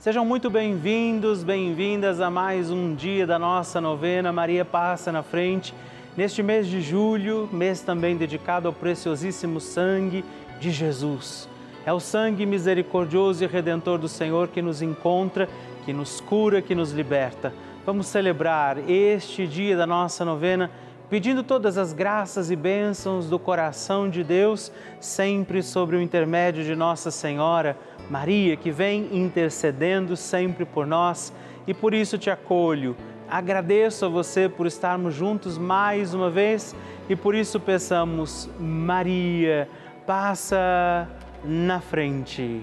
Sejam muito bem-vindos, bem-vindas a mais um dia da nossa novena Maria Passa na Frente. Neste mês de julho, mês também dedicado ao preciosíssimo sangue de Jesus. É o sangue misericordioso e redentor do Senhor que nos encontra, que nos cura, que nos liberta. Vamos celebrar este dia da nossa novena pedindo todas as graças e bênçãos do coração de Deus, sempre sobre o intermédio de Nossa Senhora Maria, que vem intercedendo sempre por nós e por isso te acolho. Agradeço a você por estarmos juntos mais uma vez e por isso peçamos, Maria, passa na frente.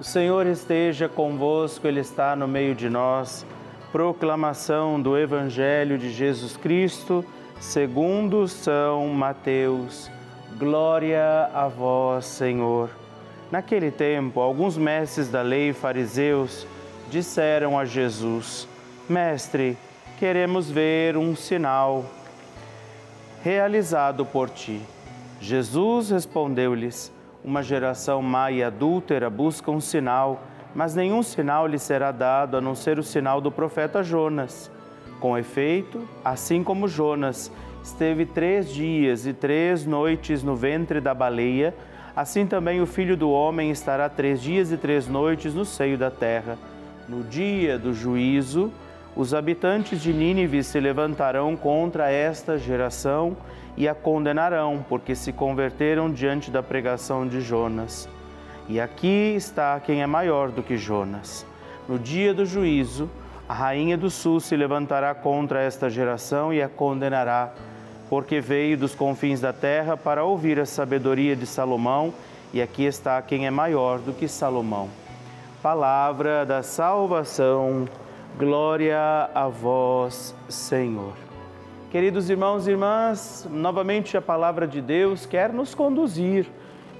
O Senhor esteja convosco, Ele está no meio de nós. Proclamação do Evangelho de Jesus Cristo, segundo São Mateus. Glória a vós, Senhor. Naquele tempo, alguns mestres da lei fariseus disseram a Jesus: Mestre, queremos ver um sinal realizado por ti. Jesus respondeu-lhes: uma geração má e adúltera busca um sinal, mas nenhum sinal lhe será dado a não ser o sinal do profeta Jonas. Com efeito, assim como Jonas esteve três dias e três noites no ventre da baleia, assim também o filho do homem estará três dias e três noites no seio da terra. No dia do juízo, os habitantes de Nínive se levantarão contra esta geração e a condenarão, porque se converteram diante da pregação de Jonas. E aqui está quem é maior do que Jonas. No dia do juízo, a rainha do sul se levantará contra esta geração e a condenará, porque veio dos confins da terra para ouvir a sabedoria de Salomão, e aqui está quem é maior do que Salomão. Palavra da salvação, glória a vós, Senhor. Queridos irmãos e irmãs, novamente a palavra de Deus quer nos conduzir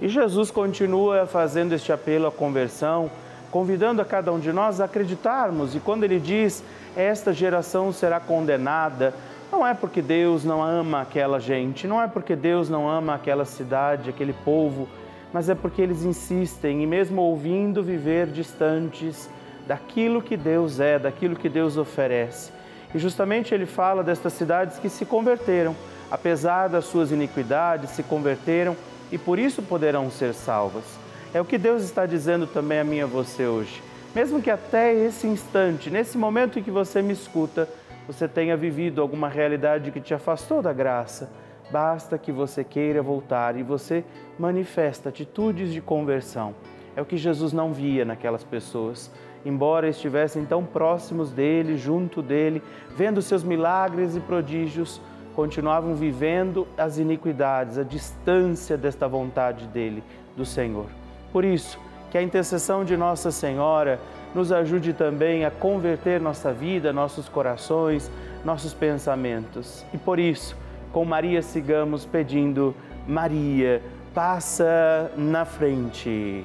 e Jesus continua fazendo este apelo à conversão, convidando a cada um de nós a acreditarmos. E quando ele diz: Esta geração será condenada, não é porque Deus não ama aquela gente, não é porque Deus não ama aquela cidade, aquele povo, mas é porque eles insistem e, mesmo ouvindo, viver distantes daquilo que Deus é, daquilo que Deus oferece. E justamente ele fala destas cidades que se converteram, apesar das suas iniquidades, se converteram e por isso poderão ser salvas. É o que Deus está dizendo também a mim e a você hoje. Mesmo que até esse instante, nesse momento em que você me escuta, você tenha vivido alguma realidade que te afastou da graça, basta que você queira voltar e você manifesta atitudes de conversão. É o que Jesus não via naquelas pessoas embora estivessem tão próximos dele, junto dele, vendo seus milagres e prodígios, continuavam vivendo as iniquidades, a distância desta vontade dele, do Senhor. Por isso, que a intercessão de Nossa Senhora nos ajude também a converter nossa vida, nossos corações, nossos pensamentos. E por isso, com Maria sigamos pedindo: Maria, passa na frente.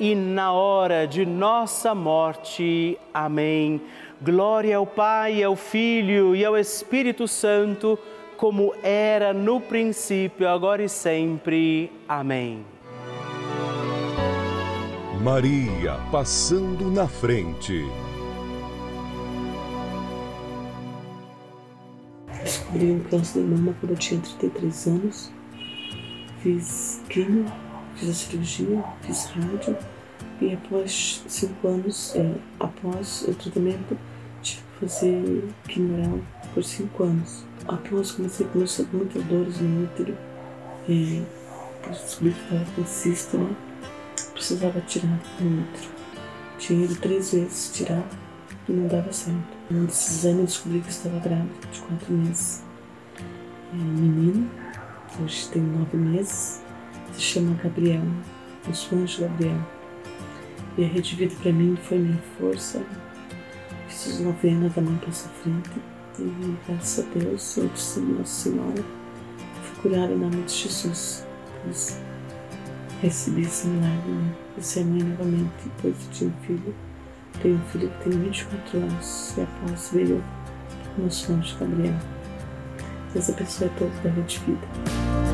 na hora de nossa morte. Amém. Glória ao Pai, ao Filho e ao Espírito Santo, como era no princípio, agora e sempre. Amém. Maria passando na frente. Descobri um câncer de mama quando eu tinha 33 anos. Fiz quimio, fiz a cirurgia, fiz rádio e após cinco anos, é, após o tratamento, tive que fazer quimio por cinco anos. Após comecei a começar com muitas dores no útero, é, descobri que estava com cisto, precisava tirar um útero. Tinha ido três vezes tirar e não dava certo. Um desses eu descobri que estava grávida de quatro meses. É menino, hoje tem nove meses, se chama Gabriel, o anjo Gabriel. E a Rede Vida para mim foi minha força. Fiz as novenas da mãe passa frente. E graças a Deus, eu disse Nossa Senhora, fui curada em nome de Jesus recebi esse milagre né? de ser mãe novamente, depois de ter um filho. Tenho um filho que tem 24 anos e após veio o nosso anjo Gabriel. Deus abençoe a todos da Rede Vida.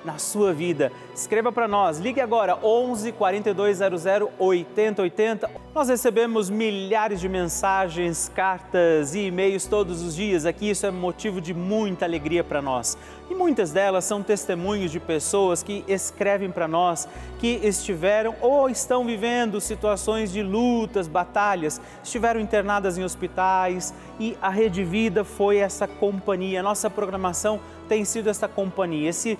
na sua vida. Escreva para nós, ligue agora 11 4200 8080. Nós recebemos milhares de mensagens, cartas e e-mails todos os dias aqui, isso é motivo de muita alegria para nós. E muitas delas são testemunhos de pessoas que escrevem para nós que estiveram ou estão vivendo situações de lutas, batalhas, estiveram internadas em hospitais e a Rede Vida foi essa companhia. Nossa programação tem sido essa companhia, esse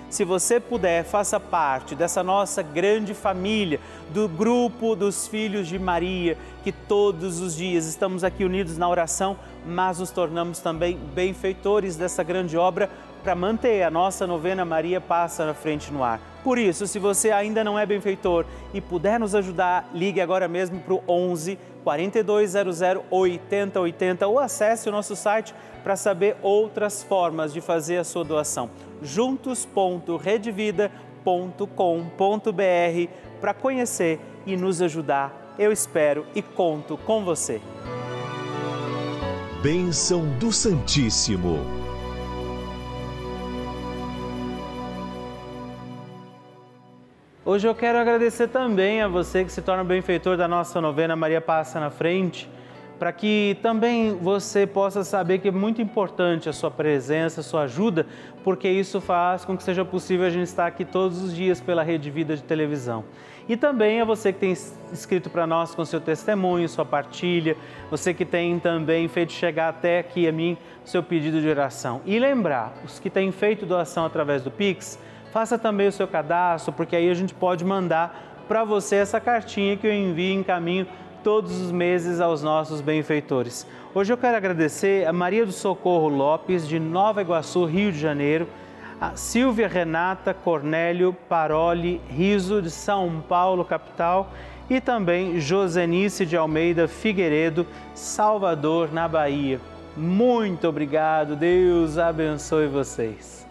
se você puder, faça parte dessa nossa grande família, do grupo dos filhos de Maria, que todos os dias estamos aqui unidos na oração, mas nos tornamos também benfeitores dessa grande obra para manter a nossa novena Maria Passa na Frente no Ar. Por isso, se você ainda não é benfeitor e puder nos ajudar, ligue agora mesmo para o 11 4200 8080 ou acesse o nosso site para saber outras formas de fazer a sua doação juntos.redvida.com.br para conhecer e nos ajudar. Eu espero e conto com você. Bênção do Santíssimo. Hoje eu quero agradecer também a você que se torna benfeitor da nossa novena Maria Passa na Frente para que também você possa saber que é muito importante a sua presença, a sua ajuda, porque isso faz com que seja possível a gente estar aqui todos os dias pela Rede Vida de televisão. E também a você que tem escrito para nós com seu testemunho, sua partilha, você que tem também feito chegar até aqui a mim seu pedido de oração. E lembrar, os que têm feito doação através do Pix, faça também o seu cadastro, porque aí a gente pode mandar para você essa cartinha que eu envio em caminho todos os meses aos nossos benfeitores. Hoje eu quero agradecer a Maria do Socorro Lopes, de Nova Iguaçu, Rio de Janeiro, a Silvia Renata Cornélio Paroli Riso, de São Paulo, capital, e também Josenice de Almeida Figueiredo, Salvador, na Bahia. Muito obrigado, Deus abençoe vocês.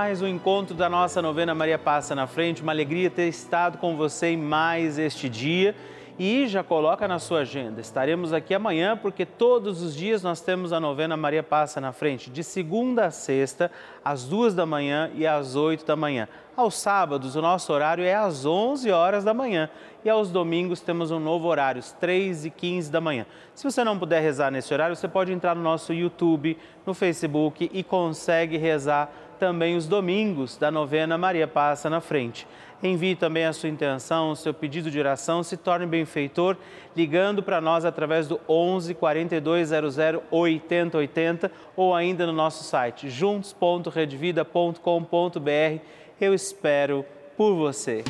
Mais um encontro da nossa novena Maria Passa na Frente. Uma alegria ter estado com você em mais este dia. E já coloca na sua agenda. Estaremos aqui amanhã porque todos os dias nós temos a novena Maria Passa na Frente, de segunda a sexta, às duas da manhã e às oito da manhã. Aos sábados, o nosso horário é às onze horas da manhã. E aos domingos temos um novo horário, às três e quinze da manhã. Se você não puder rezar nesse horário, você pode entrar no nosso YouTube, no Facebook e consegue rezar também os domingos da novena Maria Passa na Frente. Envie também a sua intenção, o seu pedido de oração, se torne benfeitor, ligando para nós através do 11 4200 8080 ou ainda no nosso site juntos.redvida.com.br. Eu espero por você.